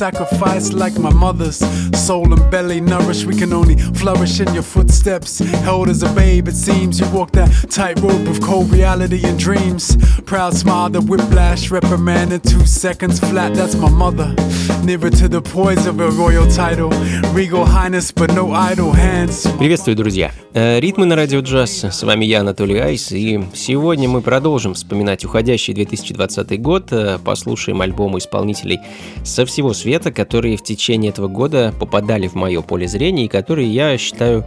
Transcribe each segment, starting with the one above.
Not known sacrifice like my mother's. Soul and belly nourished, we can only flourish in your footsteps. Held as a babe, it seems you walk that tightrope of cold reality and dreams. Proud smile, the whiplash, reprimand in two seconds flat. That's my mother. Nearer to the poise of a royal title. Regal highness, but no idle hands. Приветствую, друзья! Ритмы на радио джаз. С вами я, Анатолий Айс, и сегодня мы продолжим вспоминать уходящий 2020 год, послушаем альбомы исполнителей со всего света, которые в течение этого года попадали в мое поле зрения и которые я считаю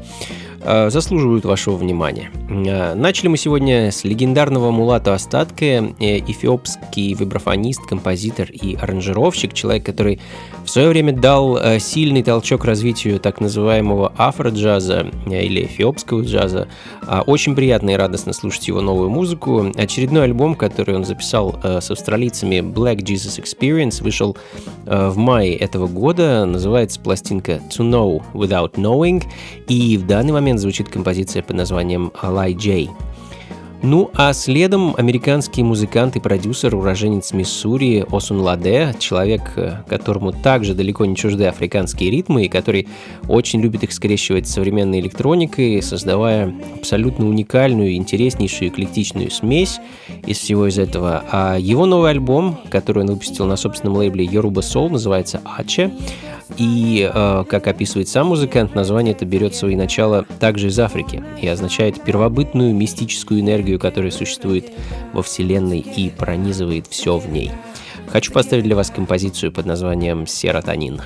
заслуживают вашего внимания. Э, начали мы сегодня с легендарного Мулата Остатка, э, эфиопский вибрафонист, композитор и аранжировщик, человек, который в свое время дал сильный толчок развитию так называемого афро-джаза или эфиопского джаза. Очень приятно и радостно слушать его новую музыку. Очередной альбом, который он записал с австралийцами Black Jesus Experience, вышел в мае этого года. Называется пластинка To Know Without Knowing. И в данный момент момент звучит композиция под названием «Lie J». Ну а следом американский музыкант и продюсер, уроженец Миссури Осун Ладе, человек, э, которому также далеко не чужды африканские ритмы и который очень любит их скрещивать с современной электроникой, создавая абсолютно уникальную, интереснейшую, эклектичную смесь из всего из этого. А его новый альбом, который он выпустил на собственном лейбле Yoruba Soul, называется «Аче», и, э, как описывает сам музыкант, название это берет свои начала также из Африки и означает первобытную мистическую энергию, которая существует во Вселенной и пронизывает все в ней. Хочу поставить для вас композицию под названием «Серотонин».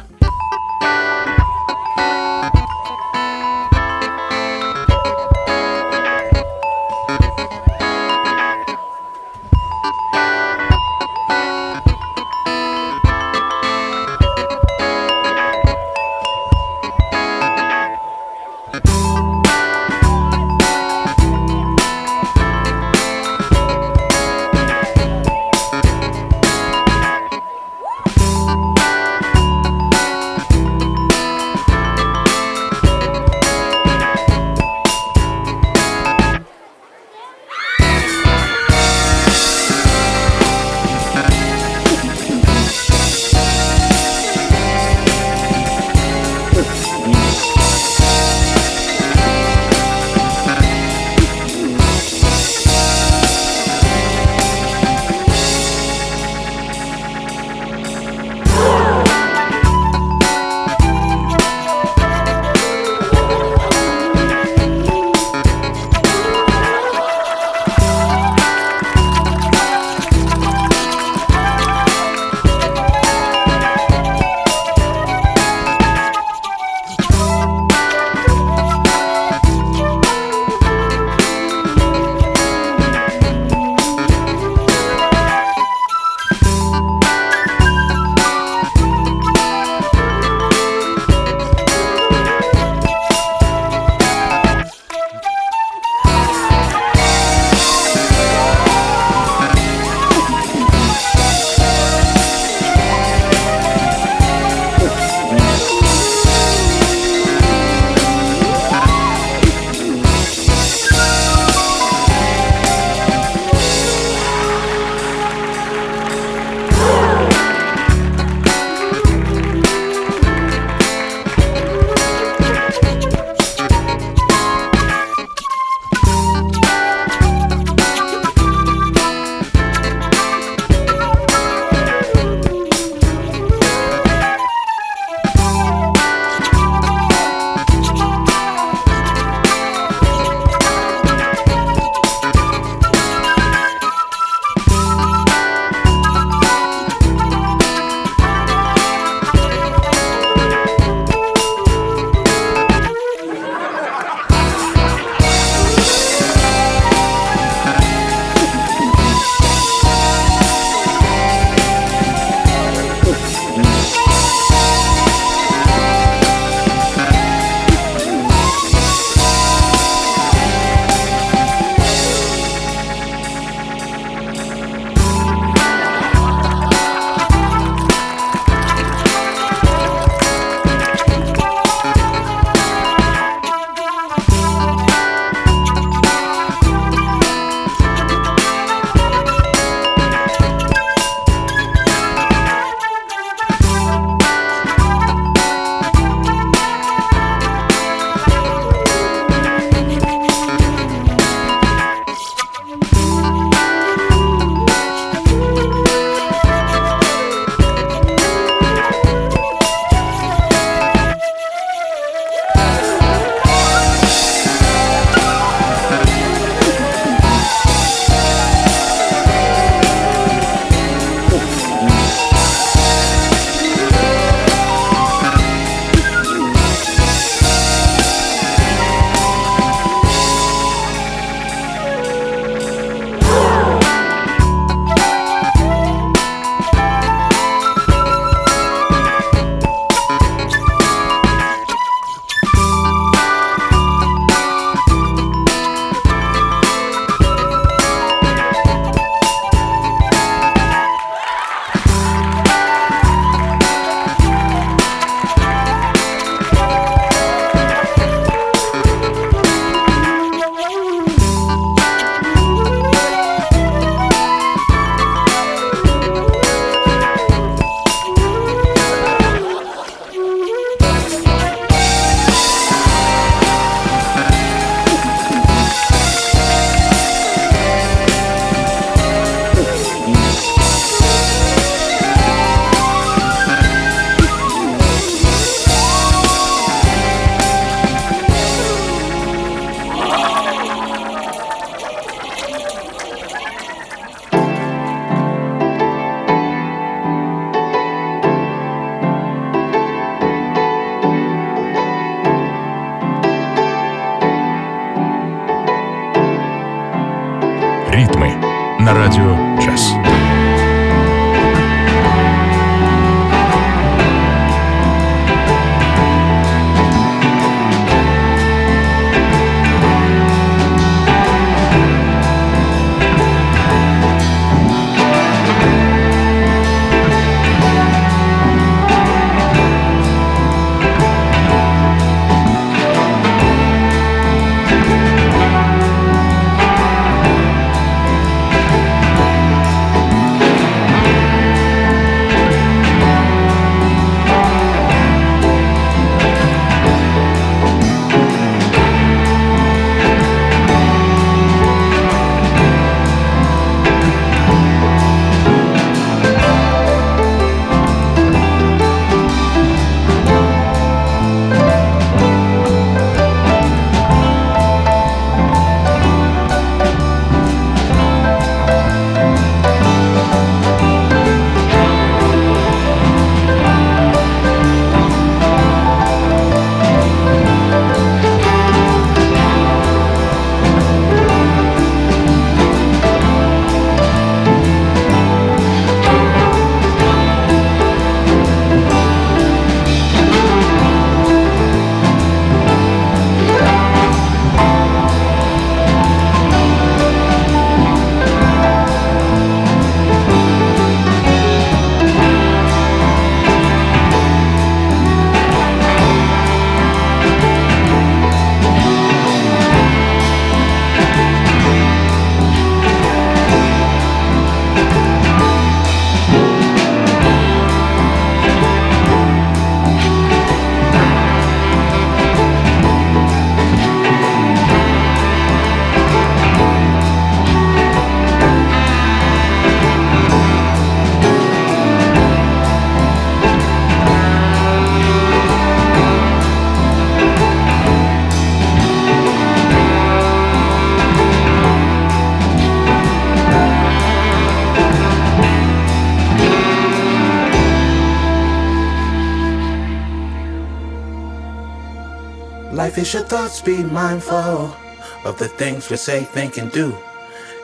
Is your thoughts, be mindful of the things we say, think, and do.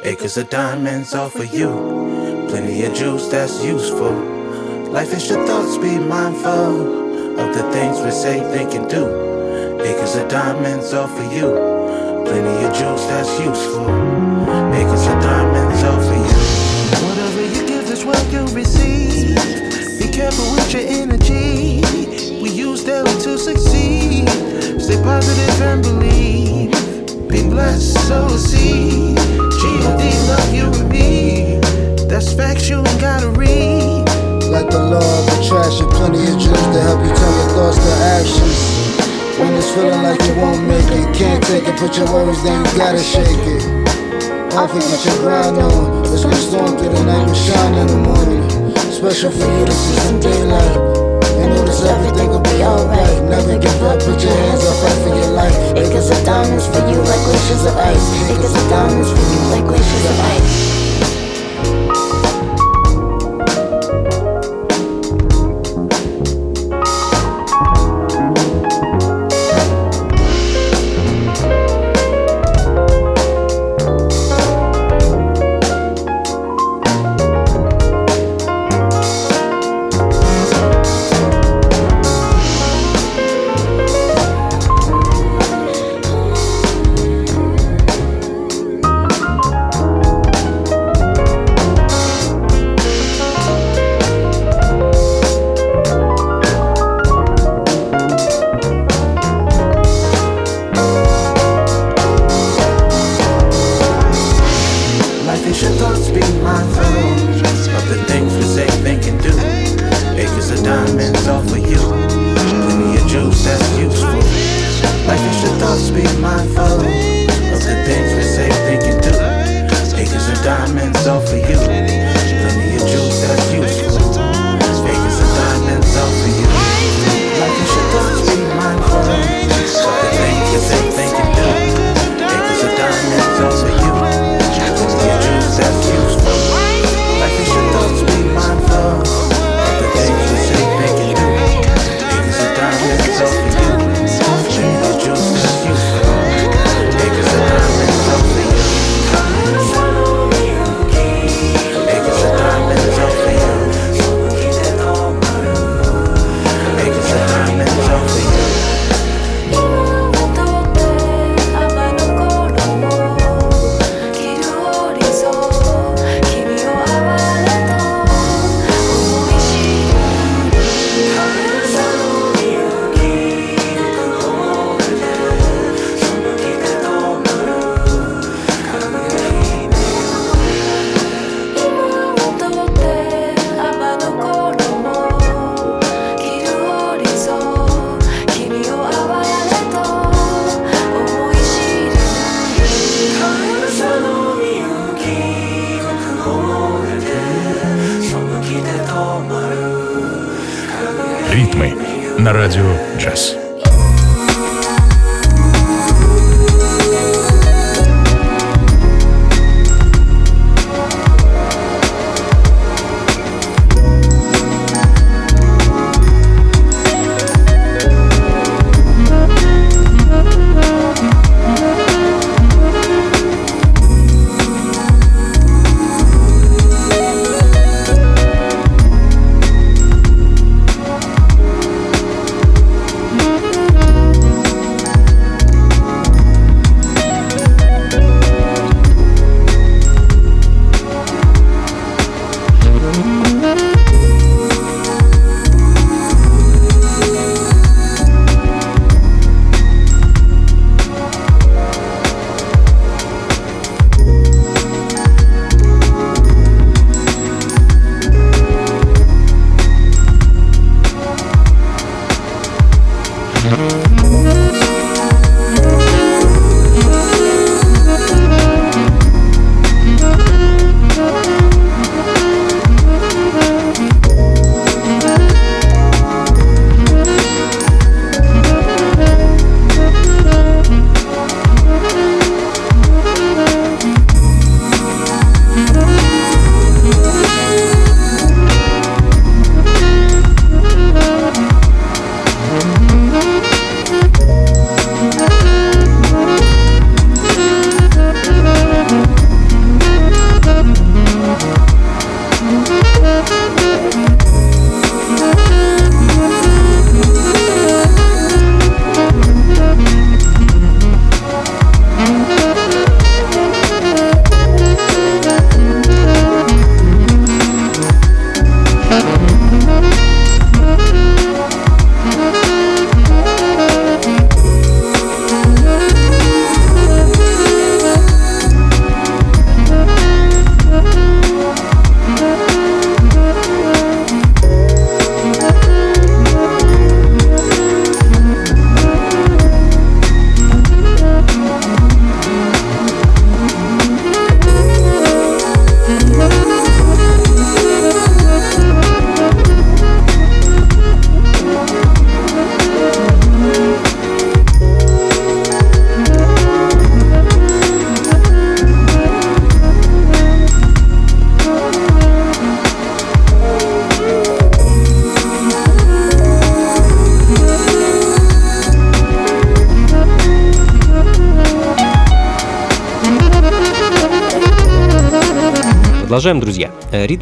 Acres of diamonds all for you. Plenty of juice that's useful. Life is your thoughts, be mindful of the things we say, think, and do. Acres of diamonds all for you. Plenty of juice that's useful. Acres of diamonds all for you. Whatever you give is what you receive. Be careful with your energy. Positive and believe. Be blessed, so see. G.O.D. love you and me. That's facts you ain't gotta read. Like the law of attraction, plenty of juice to help you turn your thoughts to actions. When it's feeling like you won't make it, can't take it, put your worries down, you gotta shake it. Don't forget your grind on. Let's get storm through the night, and shine in the morning. Special for you to see some daylight notice everything will be alright. Never give up, put your hands up, fight for your life. Acres of diamonds for you like glaciers of ice. Acres of diamonds for you like glaciers of ice.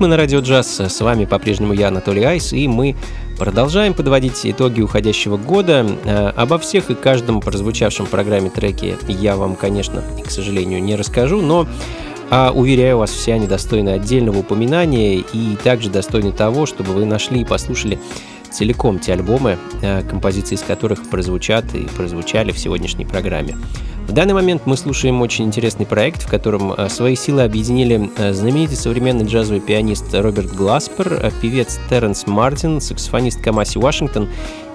Ритмы на радио джаз. С вами по-прежнему я, Анатолий Айс, и мы продолжаем подводить итоги уходящего года. Э, обо всех и каждом прозвучавшем программе треке я вам, конечно, к сожалению, не расскажу, но а, уверяю вас, все они достойны отдельного упоминания и также достойны того, чтобы вы нашли и послушали целиком те альбомы, э, композиции из которых прозвучат и прозвучали в сегодняшней программе. В данный момент мы слушаем очень интересный проект, в котором э, свои силы объединили э, знаменитый современный джазовый пианист Роберт Гласпер, певец Терренс Мартин, саксофонист Камаси Вашингтон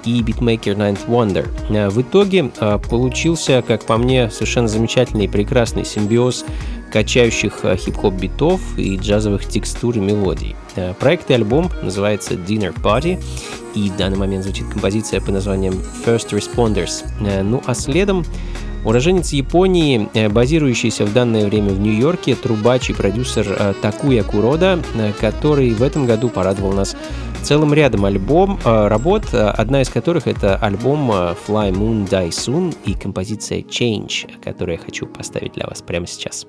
и битмейкер Ninth Wonder. В итоге получился, как по мне, совершенно замечательный и прекрасный симбиоз качающих хип-хоп битов и джазовых текстур и мелодий. Проект и альбом называется Dinner Party, и в данный момент звучит композиция под названием First Responders. Ну а следом уроженец Японии, базирующийся в данное время в Нью-Йорке, трубач и продюсер Такуя Курода, который в этом году порадовал нас целым рядом альбом, работ, одна из которых это альбом Fly Moon Die Soon и композиция Change, которую я хочу поставить для вас прямо сейчас.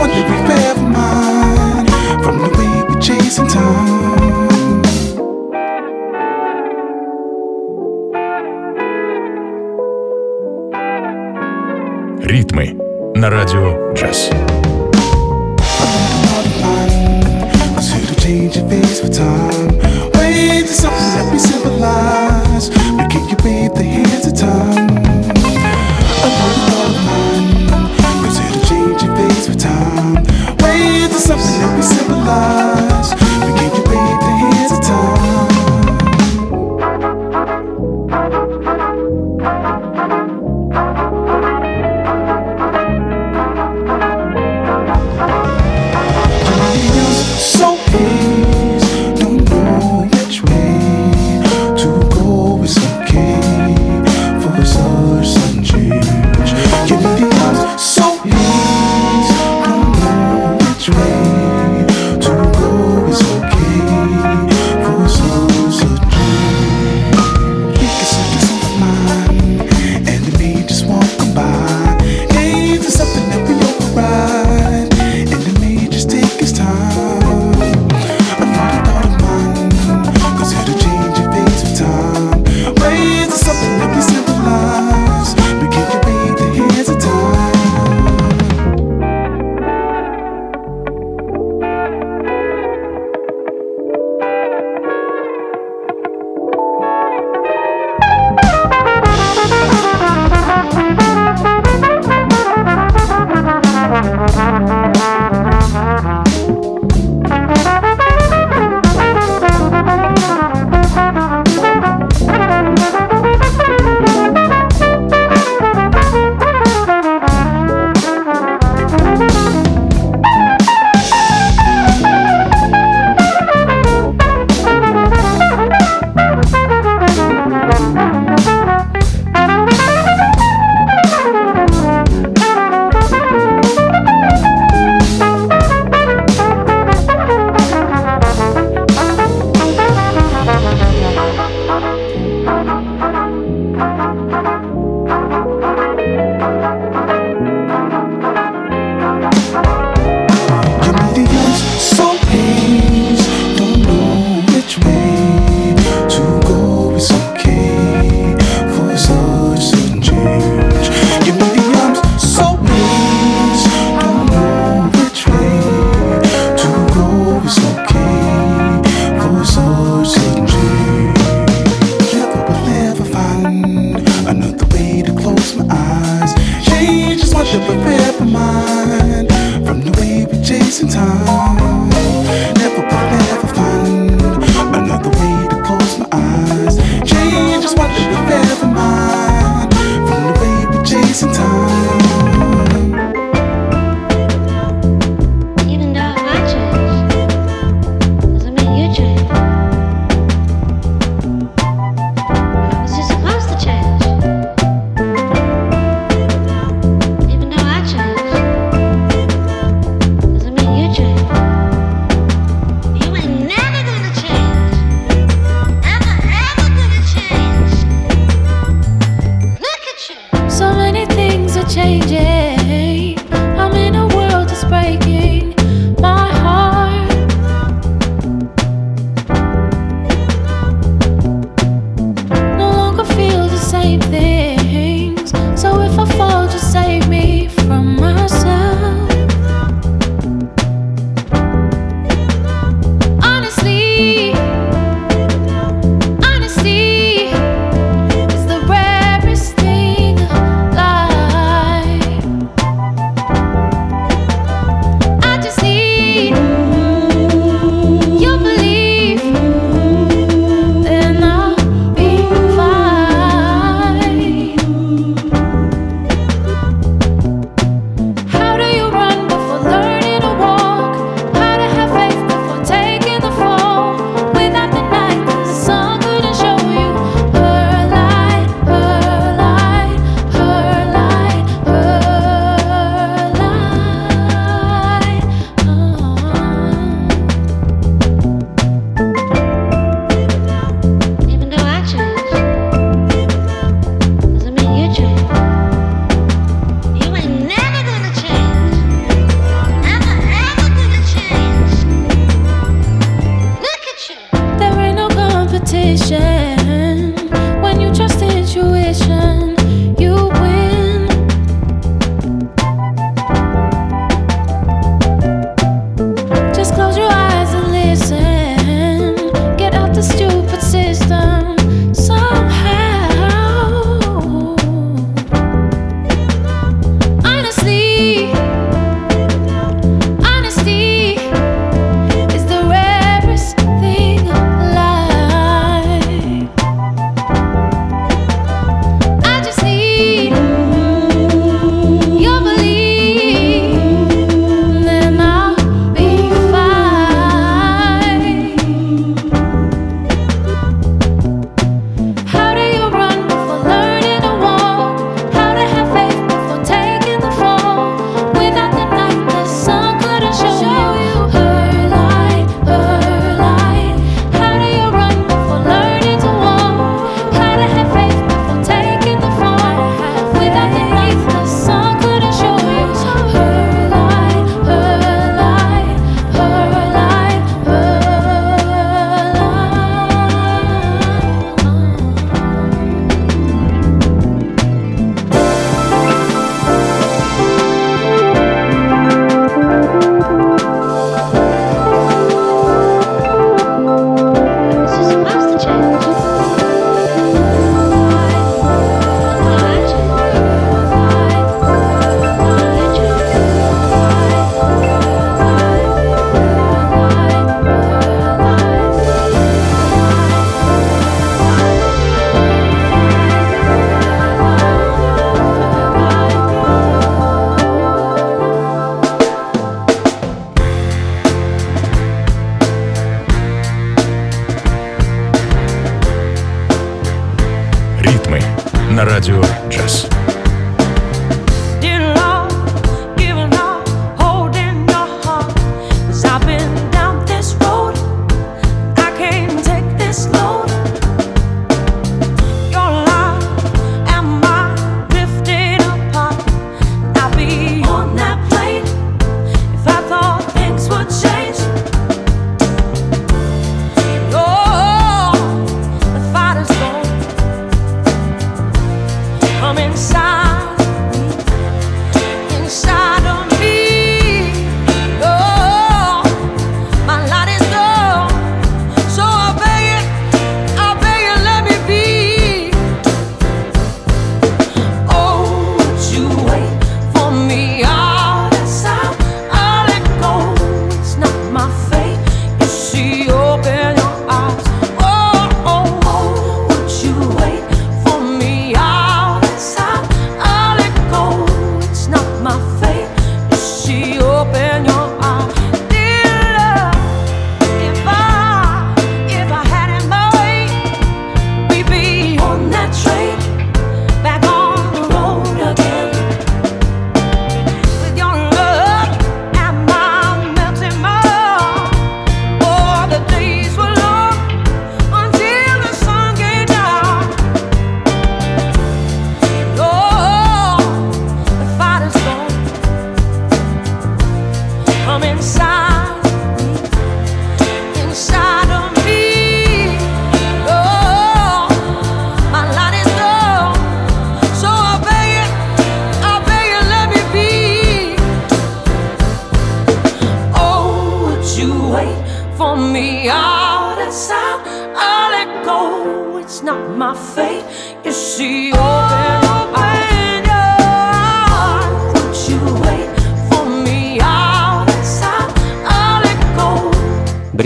one we've ever from the way we chase in time. Ритмы на радио Джаз. Time.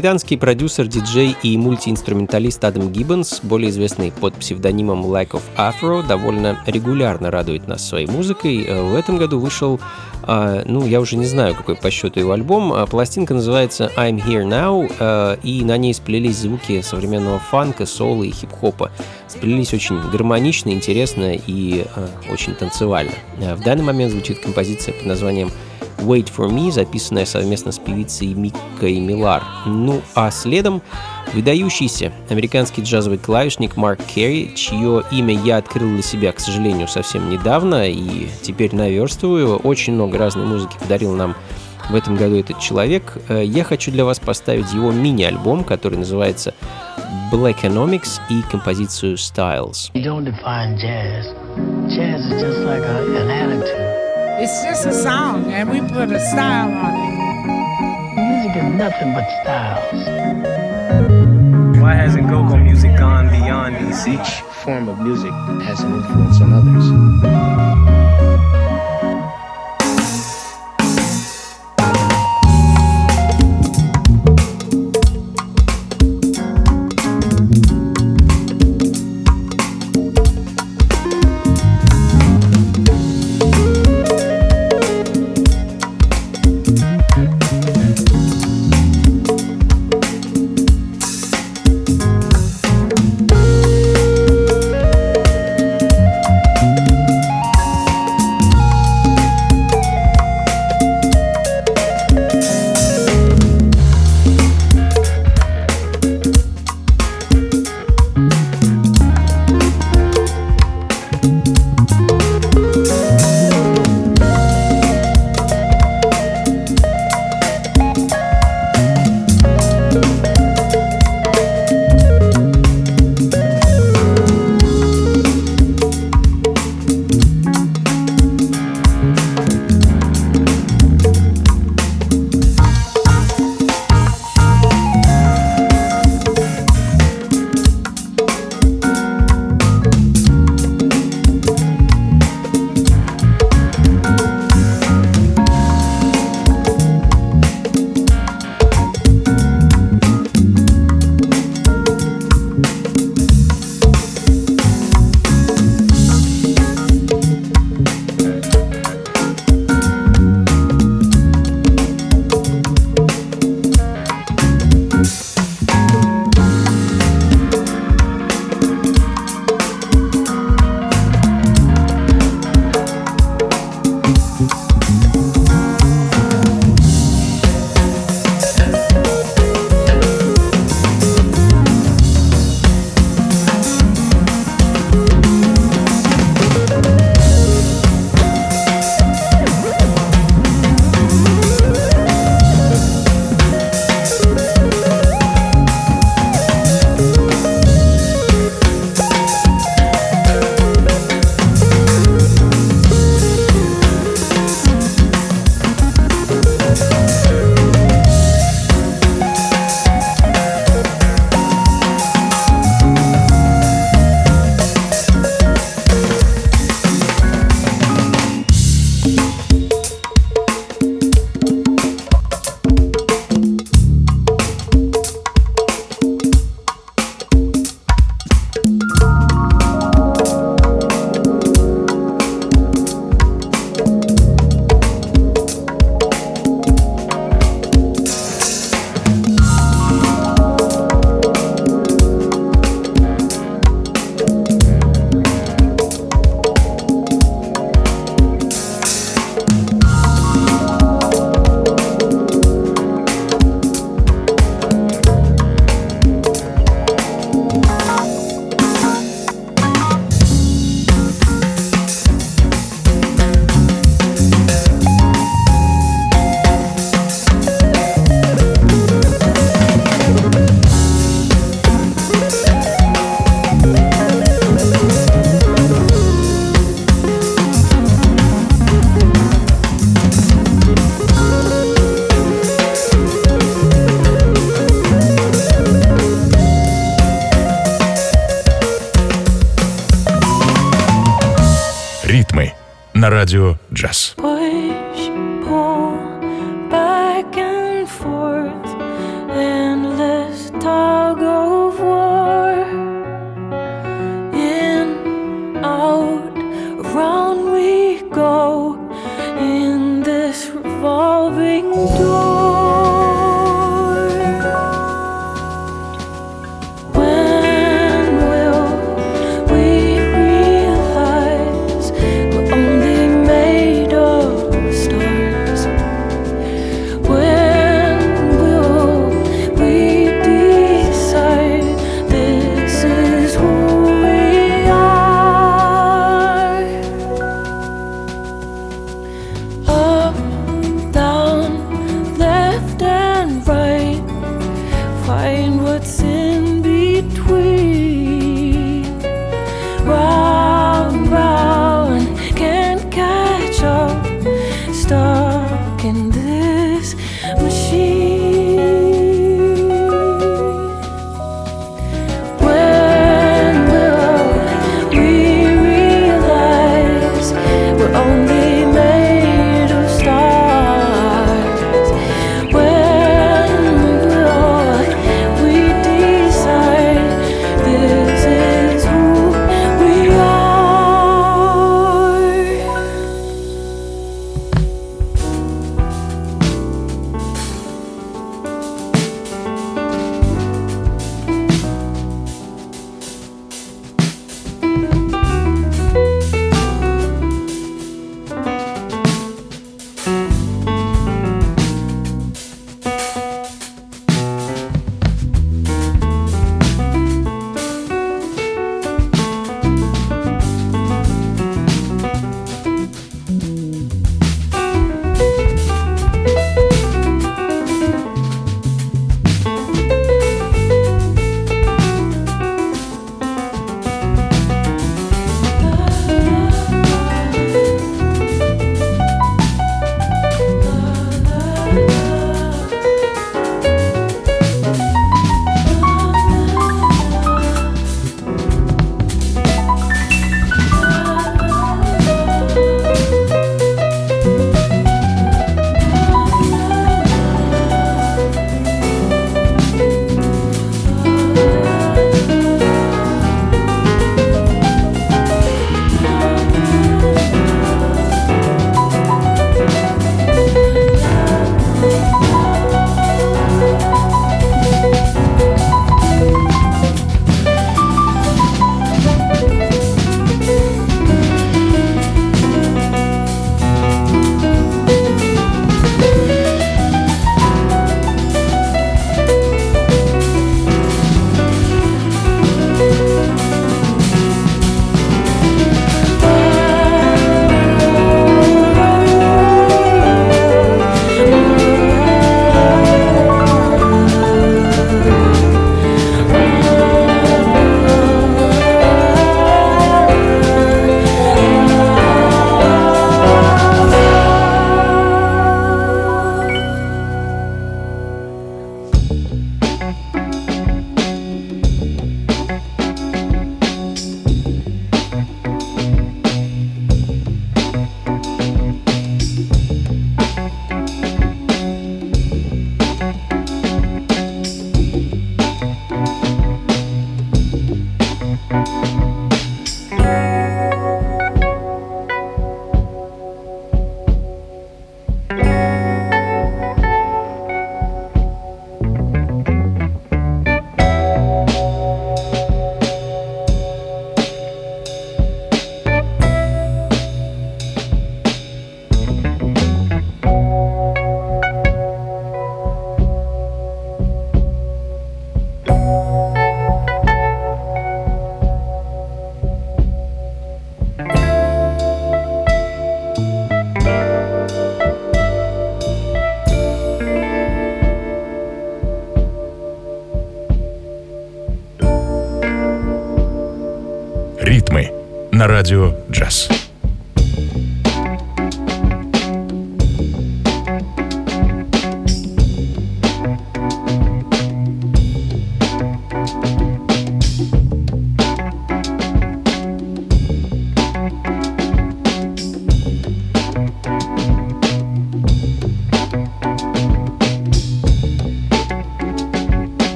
Британский продюсер, диджей и мультиинструменталист Адам Гиббонс, более известный под псевдонимом Lack of Afro, довольно регулярно радует нас своей музыкой. Э, в этом году вышел, а, ну, я уже не знаю, какой по счету его альбом. А, пластинка называется I'm Here Now, э, и на ней сплелись звуки современного фанка, соло и хип-хопа. Сплелись очень гармонично, интересно и э, очень танцевально. В данный момент звучит композиция под названием Wait for Me, записанная совместно с певицей Миккой Милар. Ну а следом выдающийся американский джазовый клавишник Марк Керри, чье имя я открыл для себя, к сожалению, совсем недавно и теперь наверстываю. Очень много разной музыки подарил нам в этом году этот человек. Э, я хочу для вас поставить его мини-альбом, который называется Black Economics и композицию Styles. You don't define jazz. Jazz is just like a, an attitude. It's just a song, and we put a style on it. Music is nothing but styles. Why hasn't go-go music gone beyond these? Each form of music has an influence on others. На радио джаз.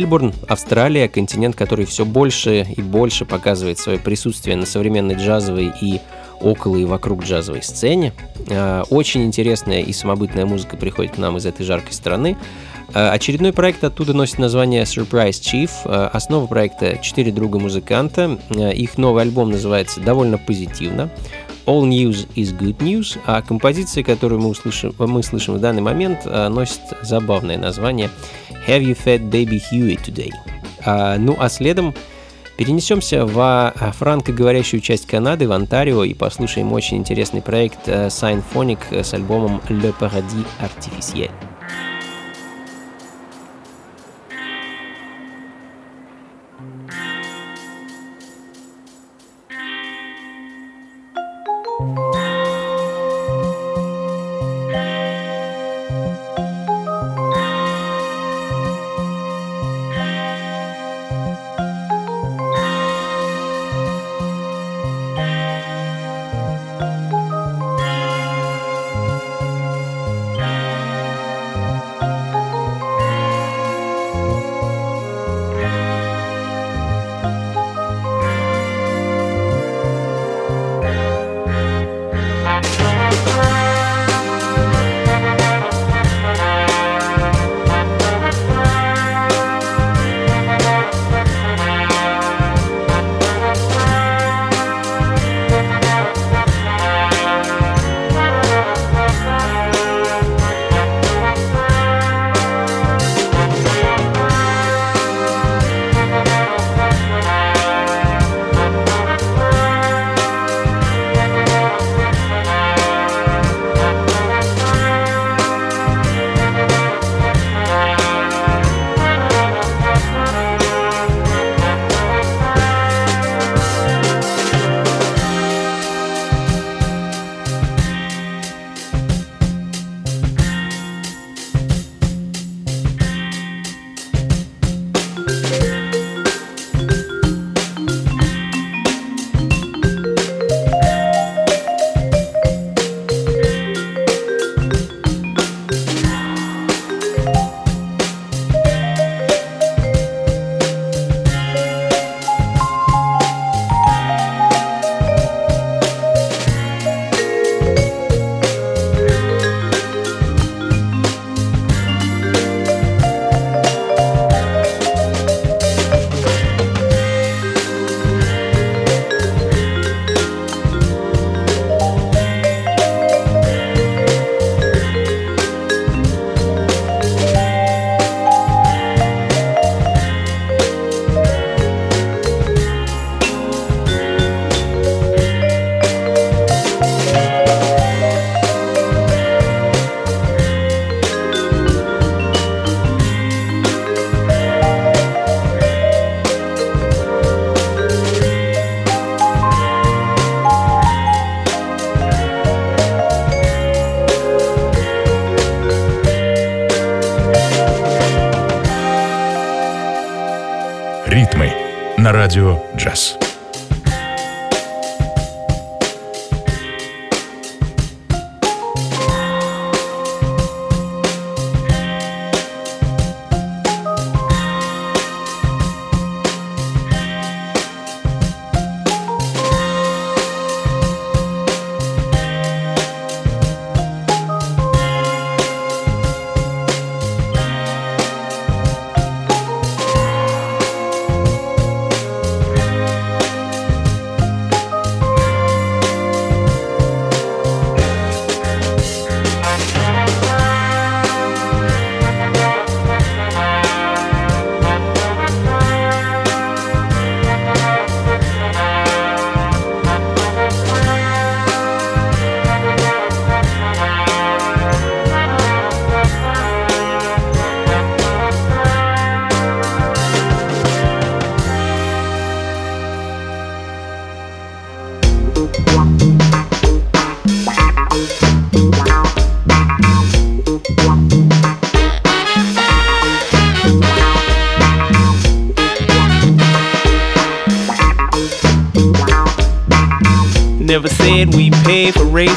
Мельбурн, Австралия, континент, который все больше и больше показывает свое присутствие на современной джазовой и около и вокруг джазовой сцене. Э, очень интересная и самобытная музыка приходит к нам из этой жаркой страны. Э, очередной проект оттуда носит название Surprise Chief. Э, основа проекта «Четыре друга-музыканта». Их новый альбом называется довольно позитивно. All News is Good News, а композиция, которую мы, услышим, мы слышим в данный момент, носит забавное название Have You Fed Baby Huey Today? Ну а следом Перенесемся в а, франкоговорящую часть Канады, в Онтарио, и послушаем очень интересный проект э, Signphonic с альбомом Le Paradis Artificiel.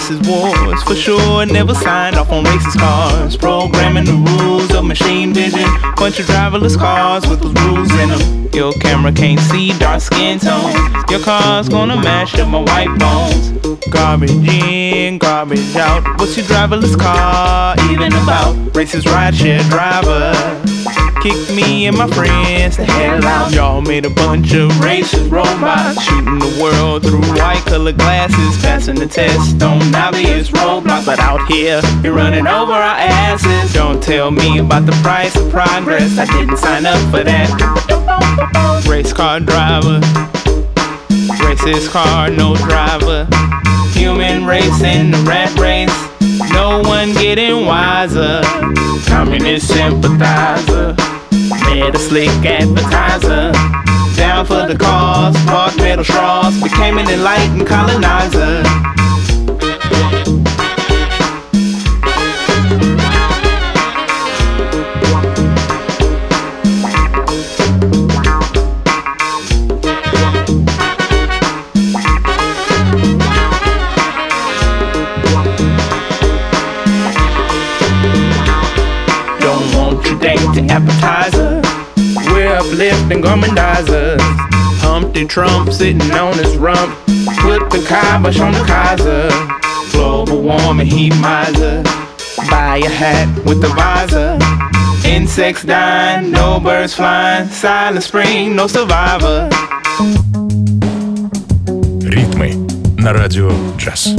Racist wars. For sure, never signed off on racist cars. Programming the rules of machine vision Bunch of driverless cars with those rules in them. Your camera can't see dark skin tones. Your car's gonna mash up my white bones. Garbage in, garbage out. What's your driverless car even about? Racist rideshare driver kicked me and my friends the hell out. Y'all made a bunch of racist robots shooting the world through white colored glasses, passing the test on obvious roadblocks. But out here, you're running over our asses. Don't tell me about the price of progress. I didn't sign up for that. Race car driver, racist car, no driver. Human race in the rat race. No one getting wiser. Communist sympathizer. A slick advertiser. Down for the cause. Bought metal straws. Became an enlightened colonizer. sitting on his rump. Put the kibosh on the Kaiser. Global warming heat miser. Buy a hat with the visor. Insects dying, no birds flying. Silent spring, no survivor. Ритмы на радио джаз.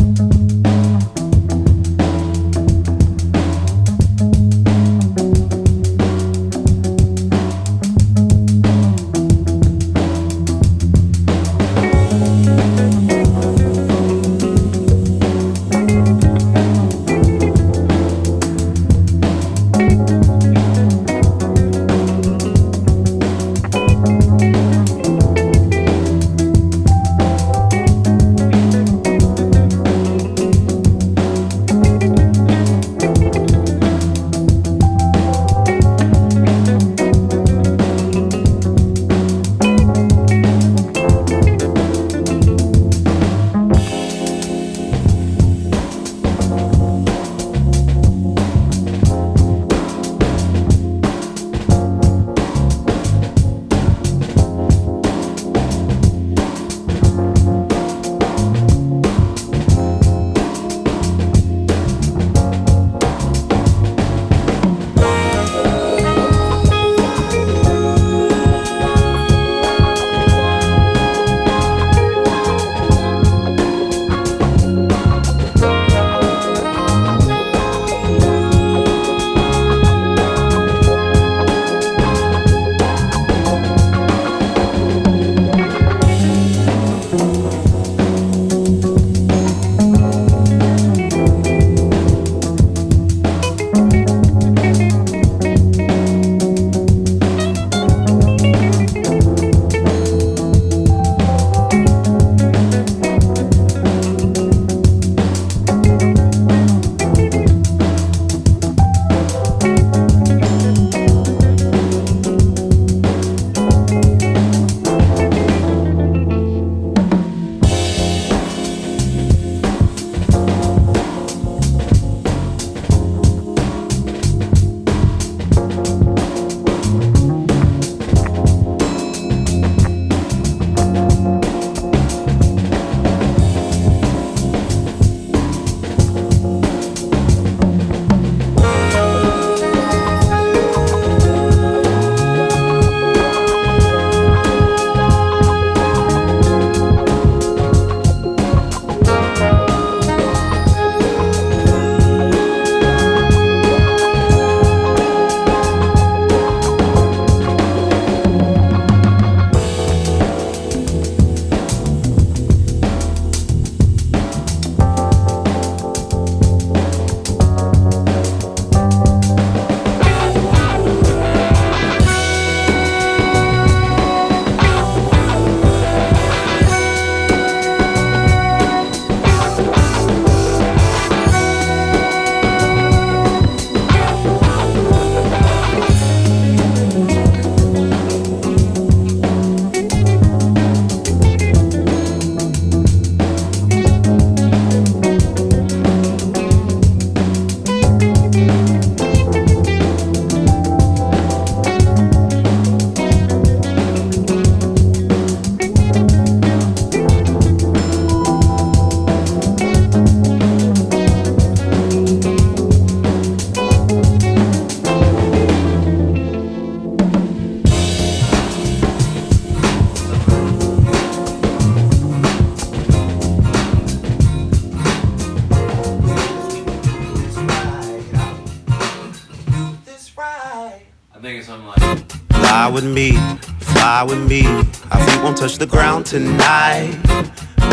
With me, fly with me. Our feet won't touch the ground tonight.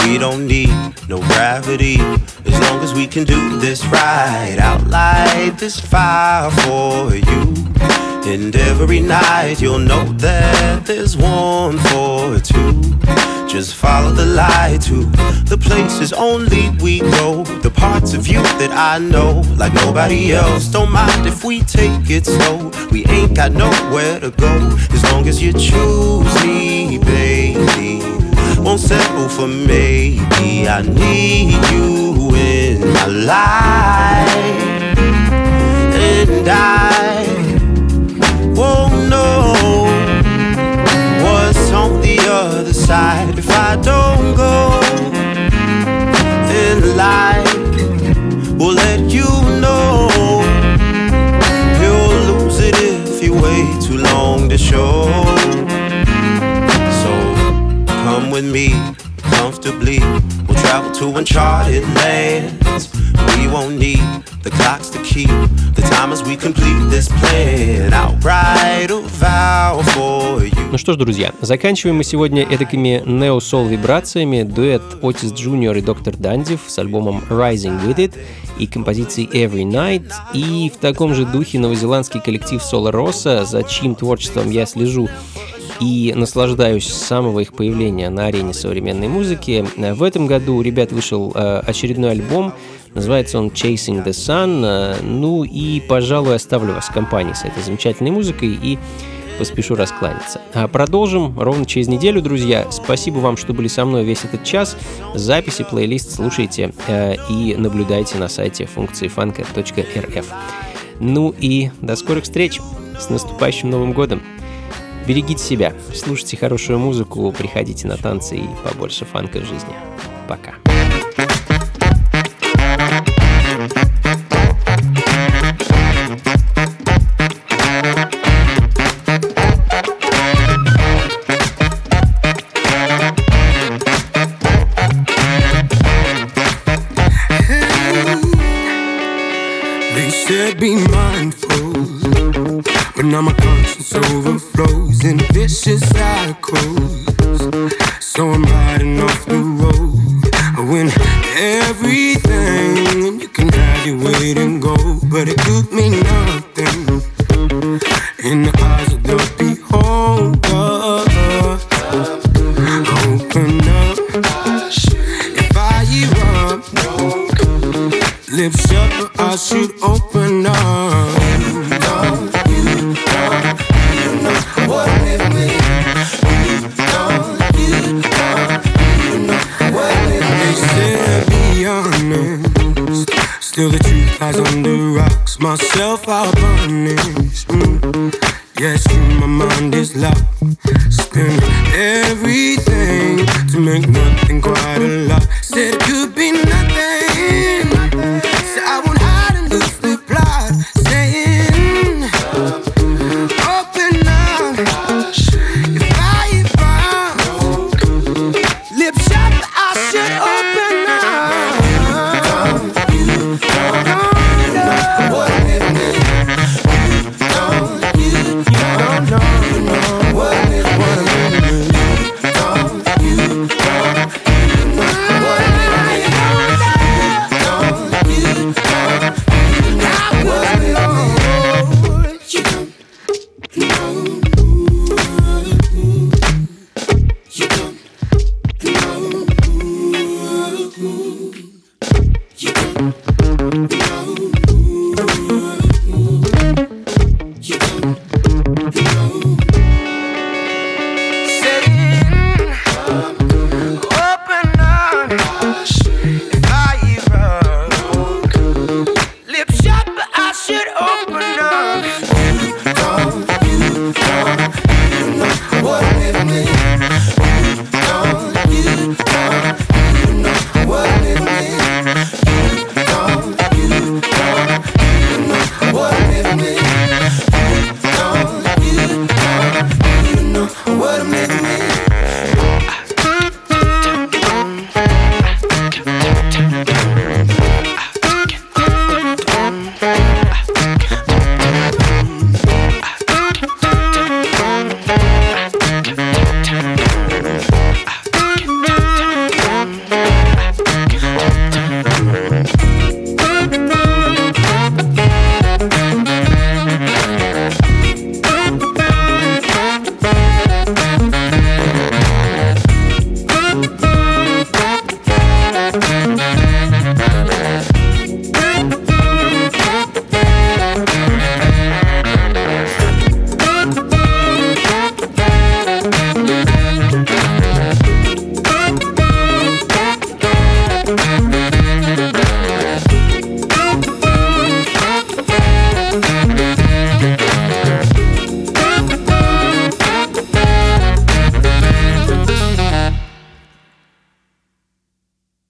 We don't need no gravity as long as we can do this right. Out light this fire for you. And every night you'll know that there's one for two. Just follow the light to the places only we go. Parts of you that I know like nobody else. Don't mind if we take it slow. We ain't got nowhere to go as long as you choose me, baby. Won't settle for maybe. I need you in my life. And I won't know what's on the other side if I don't with me comfortably. We'll travel to uncharted lands. We won't need the clocks to keep the time as we complete this plan. I'll write a vow for you. Ну что ж, друзья, заканчиваем мы сегодня эдакими нео-сол вибрациями дуэт Otis Junior и Доктор Дандив с альбомом Rising With It и композицией Every Night, и в таком же духе новозеландский коллектив Соло Росса, за чьим творчеством я слежу и наслаждаюсь с самого их появления на арене современной музыки. В этом году у ребят вышел э, очередной альбом, называется он Chasing the Sun. Э, Ну и, пожалуй, оставлю вас в компании с этой замечательной музыкой и поспешу раскланяться. А продолжим ровно через неделю, друзья. Спасибо вам, что были со мной весь этот час. Записи, плейлист слушайте э, и наблюдайте на сайте функции фанка.рф. Ну и до скорых встреч. С наступающим Новым годом. Берегите себя, слушайте хорошую музыку, приходите на танцы и побольше фанка в жизни. Пока. They said be mindful, but now my conscience overflows in vicious cycles. So I'm riding off the road. I win everything, and you can have your way and go, but it took me nothing